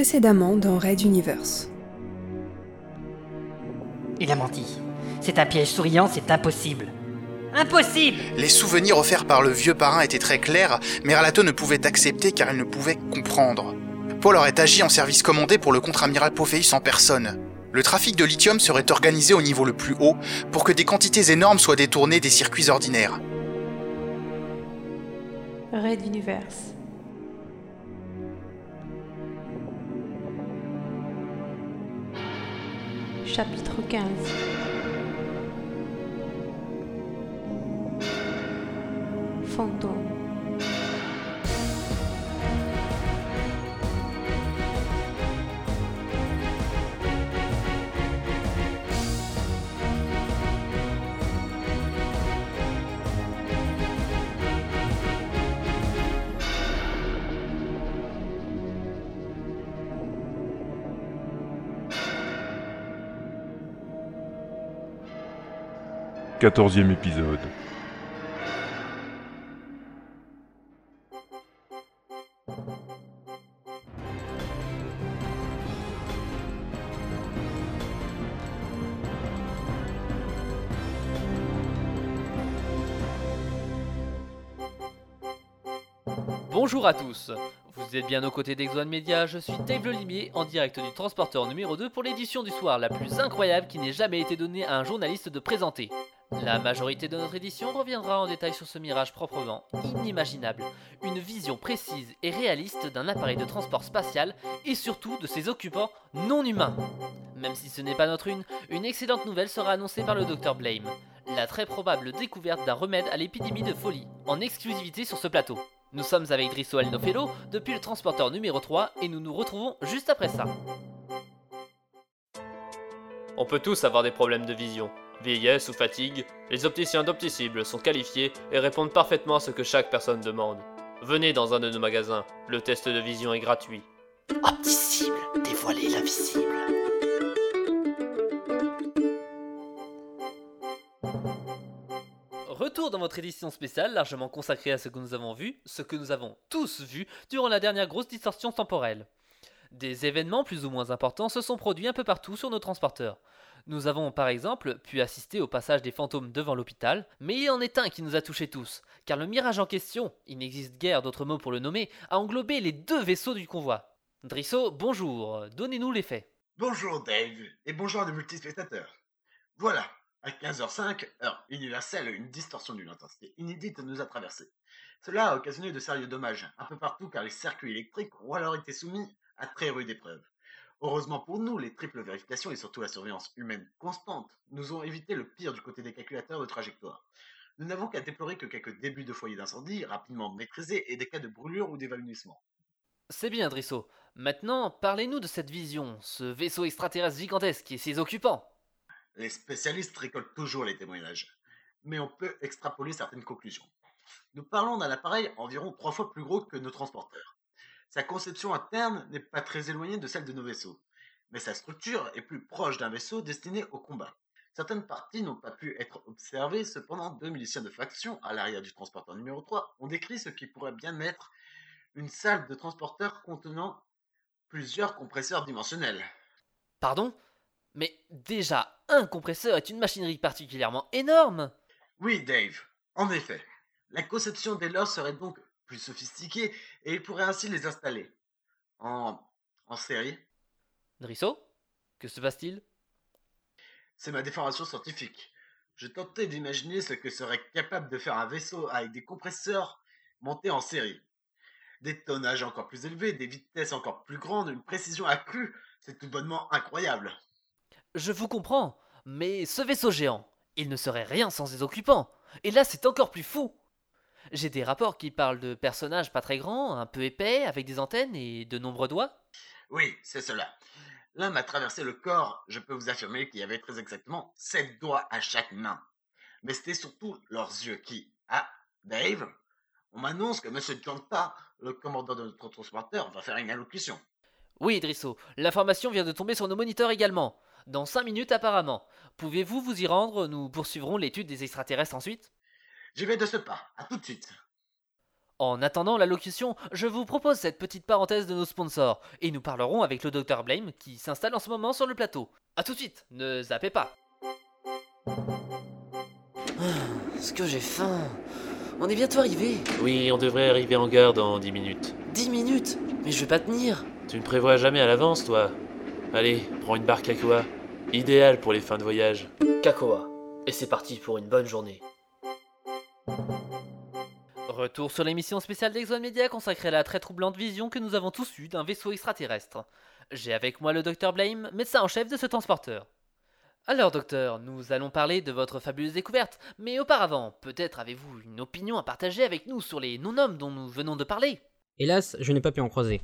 Précédemment dans Red Universe. Il a menti. C'est un piège souriant, c'est impossible. Impossible Les souvenirs offerts par le vieux parrain étaient très clairs, mais Ralato ne pouvait accepter car il ne pouvait comprendre. Paul aurait agi en service commandé pour le contre-amiral Pophéus en personne. Le trafic de lithium serait organisé au niveau le plus haut pour que des quantités énormes soient détournées des circuits ordinaires. Red Universe. Chapitre 15 Fantôme Quatorzième épisode. Bonjour à tous Vous êtes bien aux côtés d'Exone Media, je suis Dave Le Limier, en direct du transporteur numéro 2 pour l'édition du soir la plus incroyable qui n'ait jamais été donnée à un journaliste de présenter. La majorité de notre édition reviendra en détail sur ce mirage proprement inimaginable, une vision précise et réaliste d'un appareil de transport spatial et surtout de ses occupants non humains. Même si ce n'est pas notre une, une excellente nouvelle sera annoncée par le Dr Blame, la très probable découverte d'un remède à l'épidémie de folie, en exclusivité sur ce plateau. Nous sommes avec Drisso El Nofelo depuis le transporteur numéro 3 et nous nous retrouvons juste après ça. On peut tous avoir des problèmes de vision. Vieillesse ou fatigue, les opticiens d'Opticible sont qualifiés et répondent parfaitement à ce que chaque personne demande. Venez dans un de nos magasins, le test de vision est gratuit. Opticible, dévoiler l'invisible. Retour dans votre édition spéciale largement consacrée à ce que nous avons vu, ce que nous avons tous vu durant la dernière grosse distorsion temporelle. Des événements plus ou moins importants se sont produits un peu partout sur nos transporteurs. Nous avons par exemple pu assister au passage des fantômes devant l'hôpital, mais il en est un qui nous a touchés tous, car le mirage en question, il n'existe guère d'autres mots pour le nommer, a englobé les deux vaisseaux du convoi. Drisso, bonjour, donnez-nous les faits. Bonjour Dave, et bonjour à nos multispectateurs. Voilà, à 15h05, heure universelle, une distorsion d'une intensité inédite nous a traversé. Cela a occasionné de sérieux dommages un peu partout car les circuits électriques ont alors été soumis à très rude épreuve. Heureusement pour nous, les triples vérifications et surtout la surveillance humaine constante nous ont évité le pire du côté des calculateurs de trajectoire. Nous n'avons qu'à déplorer que quelques débuts de foyers d'incendie rapidement maîtrisés et des cas de brûlure ou d'évanouissement. C'est bien, Drisso. Maintenant, parlez-nous de cette vision, ce vaisseau extraterrestre gigantesque et ses occupants. Les spécialistes récoltent toujours les témoignages, mais on peut extrapoler certaines conclusions. Nous parlons d'un appareil environ trois fois plus gros que nos transporteurs. Sa conception interne n'est pas très éloignée de celle de nos vaisseaux, mais sa structure est plus proche d'un vaisseau destiné au combat. Certaines parties n'ont pas pu être observées, cependant deux miliciens de faction à l'arrière du transporteur numéro 3 ont décrit ce qui pourrait bien être une salle de transporteur contenant plusieurs compresseurs dimensionnels. Pardon? Mais déjà, un compresseur est une machinerie particulièrement énorme Oui, Dave, en effet. La conception des leurs serait donc plus sophistiquée et il pourrait ainsi les installer. En, en série. Drisso Que se passe-t-il? C'est ma déformation scientifique. Je tentais d'imaginer ce que serait capable de faire un vaisseau avec des compresseurs montés en série. Des tonnages encore plus élevés, des vitesses encore plus grandes, une précision accrue, c'est tout bonnement incroyable. Je vous comprends, mais ce vaisseau géant, il ne serait rien sans ses occupants. Et là, c'est encore plus fou. J'ai des rapports qui parlent de personnages pas très grands, un peu épais, avec des antennes et de nombreux doigts. Oui, c'est cela. L'un m'a traversé le corps, je peux vous affirmer qu'il y avait très exactement sept doigts à chaque main. Mais c'était surtout leurs yeux qui... Ah, Dave, on m'annonce que Monsieur Janta, le commandant de notre transporteur, va faire une allocution. Oui, Drisso, l'information vient de tomber sur nos moniteurs également. Dans cinq minutes apparemment. Pouvez-vous vous y rendre? Nous poursuivrons l'étude des extraterrestres ensuite? J'y vais de ce pas, à tout de suite. En attendant l'allocution, je vous propose cette petite parenthèse de nos sponsors, et nous parlerons avec le Dr Blame qui s'installe en ce moment sur le plateau. A tout de suite, ne zappez pas. Ce que j'ai faim? On est bientôt arrivé. Oui, on devrait arriver en gare dans 10 minutes. 10 minutes? Mais je vais pas tenir. Tu ne prévois jamais à l'avance, toi. Allez, prends une barque Kakoa. Idéal pour les fins de voyage. Kakoa. Et c'est parti pour une bonne journée. Retour sur l'émission spéciale d'Exxon Media consacrée à la très troublante vision que nous avons tous eue d'un vaisseau extraterrestre. J'ai avec moi le docteur Blame, médecin en chef de ce transporteur. Alors docteur, nous allons parler de votre fabuleuse découverte, mais auparavant, peut-être avez-vous une opinion à partager avec nous sur les non-hommes dont nous venons de parler? Hélas, je n'ai pas pu en croiser.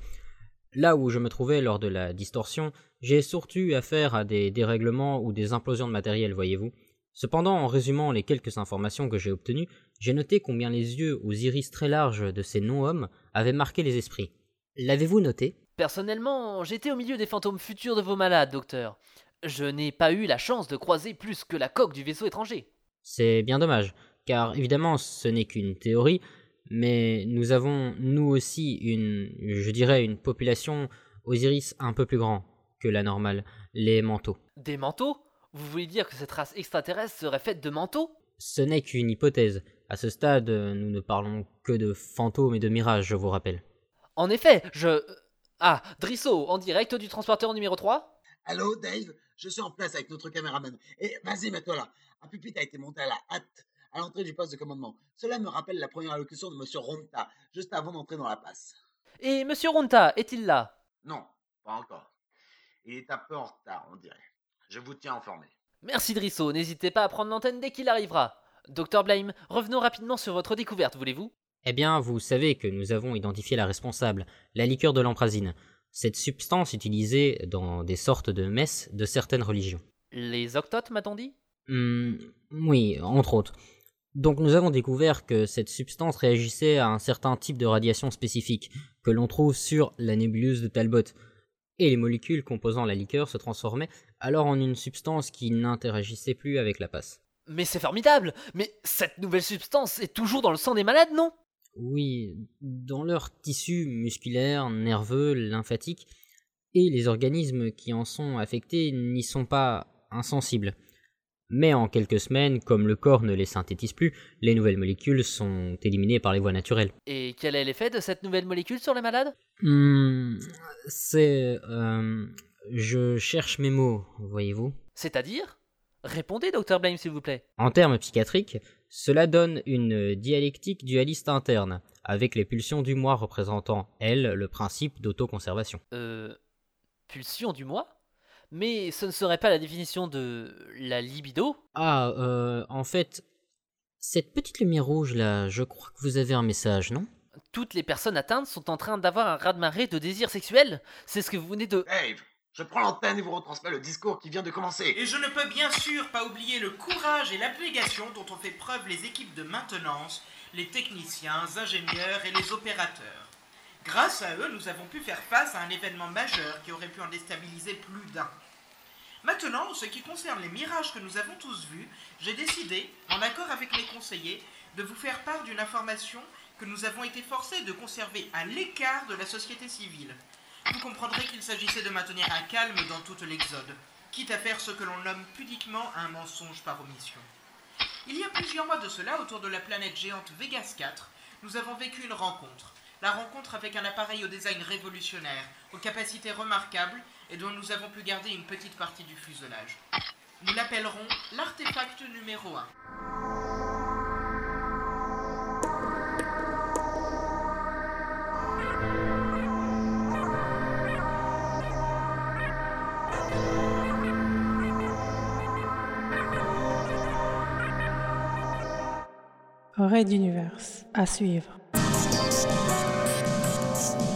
Là où je me trouvais lors de la distorsion, j'ai surtout eu affaire à des dérèglements ou des implosions de matériel, voyez-vous. Cependant, en résumant les quelques informations que j'ai obtenues, j'ai noté combien les yeux aux iris très larges de ces non-hommes avaient marqué les esprits. L'avez-vous noté? Personnellement, j'étais au milieu des fantômes futurs de vos malades, docteur. Je n'ai pas eu la chance de croiser plus que la coque du vaisseau étranger. C'est bien dommage, car évidemment ce n'est qu'une théorie, mais nous avons, nous aussi, une, je dirais, une population aux iris un peu plus grand que la normale, les manteaux. Des manteaux? Vous voulez dire que cette race extraterrestre serait faite de manteaux? Ce n'est qu'une hypothèse. À ce stade, nous ne parlons que de fantômes et de mirages, je vous rappelle. En effet, je... Ah, Drisso, en direct du transporteur numéro 3 Allô, Dave? Je suis en place avec notre caméraman. Et vas-y, mets-toi là. Un pupitre a été monté à la hâte à l'entrée du poste de commandement. Cela me rappelle la première allocution de Monsieur Ronta, juste avant d'entrer dans la passe. Et Monsieur Ronta, est-il là? Non, pas encore. Il est un peu en retard, on dirait. Je vous tiens informé. Merci Drisso, n'hésitez pas à prendre l'antenne dès qu'il arrivera. Docteur Blame, revenons rapidement sur votre découverte, voulez-vous? Eh bien, vous savez que nous avons identifié la responsable, la liqueur de l'emprazine, cette substance utilisée dans des sortes de messes de certaines religions. Les octotes, m'a-t-on dit? Hmm, oui, entre autres. Donc nous avons découvert que cette substance réagissait à un certain type de radiation spécifique que l'on trouve sur la nébuleuse de Talbot. Et les molécules composant la liqueur se transformaient alors en une substance qui n'interagissait plus avec la passe. Mais c'est formidable Mais cette nouvelle substance est toujours dans le sang des malades, non? Oui, dans leurs tissus musculaires, nerveux, lymphatiques, et les organismes qui en sont affectés n'y sont pas insensibles. Mais en quelques semaines, comme le corps ne les synthétise plus, les nouvelles molécules sont éliminées par les voies naturelles. Et quel est l'effet de cette nouvelle molécule sur les malades? Hmm, c'est... euh, je cherche mes mots, voyez-vous. C'est-à-dire? Répondez, docteur Blame, s'il vous plaît. En termes psychiatriques, cela donne une dialectique dualiste interne, avec les pulsions du moi représentant, elles, le principe d'autoconservation. Euh... Pulsion du moi? Mais ce ne serait pas la définition de la libido Ah, euh, en fait, cette petite lumière rouge là, je crois que vous avez un message, non? Toutes les personnes atteintes sont en train d'avoir un raz-de-marée de désir sexuel C'est ce que vous venez de... Dave, je prends l'antenne et vous retransmets le discours qui vient de commencer. Et je ne peux bien sûr pas oublier le courage et l'abnégation dont ont fait preuve les équipes de maintenance, les techniciens, ingénieurs et les opérateurs. Grâce à eux, nous avons pu faire face à un événement majeur qui aurait pu en déstabiliser plus d'un. Maintenant, en ce qui concerne les mirages que nous avons tous vus, j'ai décidé, en accord avec mes conseillers, de vous faire part d'une information que nous avons été forcés de conserver à l'écart de la société civile. Vous comprendrez qu'il s'agissait de maintenir un calme dans toute l'Exode, quitte à faire ce que l'on nomme pudiquement un mensonge par omission. Il y a plusieurs mois de cela, autour de la planète géante Vegas 4, nous avons vécu une rencontre. La rencontre avec un appareil au design révolutionnaire, aux capacités remarquables et dont nous avons pu garder une petite partie du fuselage. Nous l'appellerons l'artefact numéro 1. Raid d'univers à suivre. ます。